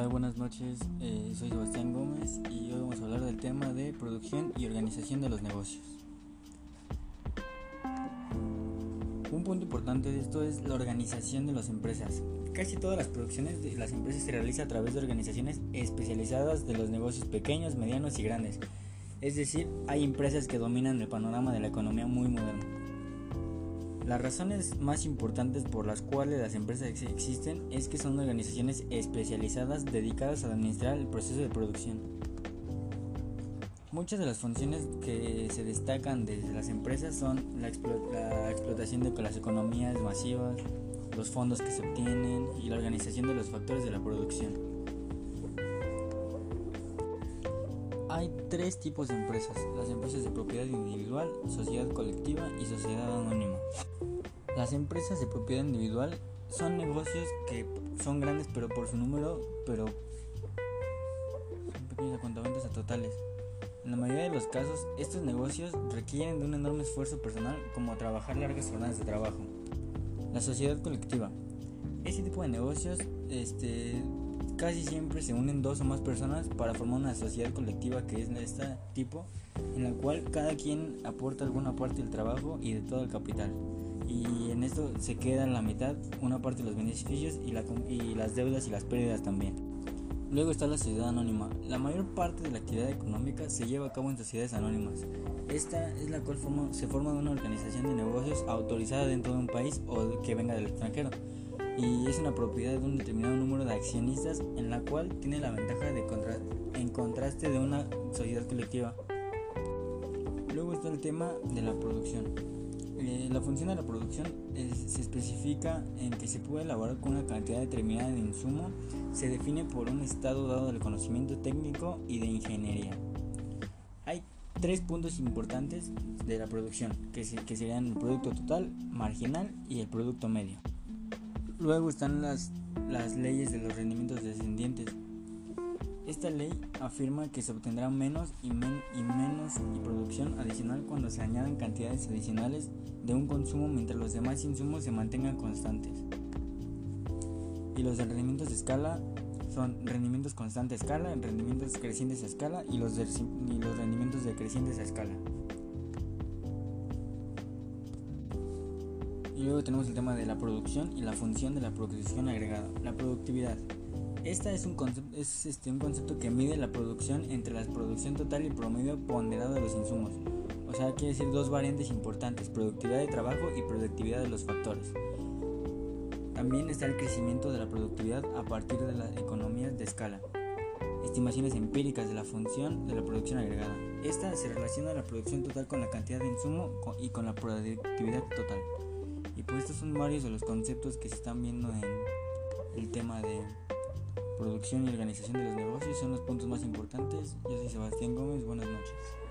buenas noches. Eh, soy Sebastián Gómez y hoy vamos a hablar del tema de producción y organización de los negocios. Un punto importante de esto es la organización de las empresas. Casi todas las producciones de las empresas se realizan a través de organizaciones especializadas de los negocios pequeños, medianos y grandes. Es decir, hay empresas que dominan el panorama de la economía muy moderna. Las razones más importantes por las cuales las empresas existen es que son organizaciones especializadas dedicadas a administrar el proceso de producción. Muchas de las funciones que se destacan desde las empresas son la, explotación de las economías masivas, los fondos que se obtienen y la organización de los factores de la producción. Hay tres tipos de empresas, las empresas de propiedad individual, sociedad colectiva y sociedad anónima. Las empresas de propiedad individual son negocios que son grandes pero por su número, pero son pequeños a totales. En la mayoría de los casos, estos negocios requieren de un enorme esfuerzo personal como trabajar largas jornadas de trabajo. La sociedad colectiva. Este tipo de negocios este, casi siempre se unen dos o más personas para formar una sociedad colectiva que es de este tipo, en la cual cada quien aporta alguna parte del trabajo y de todo el capital y en esto se queda la mitad una parte de los beneficios y, las deudas y las pérdidas también. Luego está la sociedad anónima. La mayor parte de la actividad económica se lleva a cabo en sociedades anónimas. Esta es la cual se forma de una organización de negocios autorizada dentro de un país o que venga del extranjero y es una propiedad de un determinado número de accionistas en la cual tiene la ventaja de en contraste de una sociedad colectiva. Luego está el tema de la producción. La función de la producción se especifica en que se puede elaborar con una cantidad determinada de insumo, se define por un estado dado del conocimiento técnico y de ingeniería. Hay tres puntos importantes de la producción, que, que serían el producto total, marginal y el producto medio. Luego están las leyes de los rendimientos descendientes, esta ley afirma que se obtendrá menos y, menos y producción adicional cuando se añadan cantidades adicionales de un consumo mientras los demás insumos se mantengan constantes. Y los rendimientos de escala son rendimientos constantes a escala, rendimientos crecientes a escala y los, y los rendimientos decrecientes a escala. Y luego tenemos el tema de la producción y la función de la producción agregada. La productividad. Esta es, un concepto, es este, un concepto que mide la producción entre la producción total y promedio ponderado de los insumos. O sea, quiere decir dos variantes importantes, productividad de trabajo y productividad de los factores. También está el crecimiento de la productividad a partir de las economías de escala. Estimaciones empíricas de la función de la producción agregada. Esta se relaciona la producción total con la cantidad de insumo y con la productividad total. Y pues estos son varios de los conceptos que se están viendo en el tema de producción y organización de los negocios son los puntos más importantes. Yo soy Sebastián Gómez, buenas noches.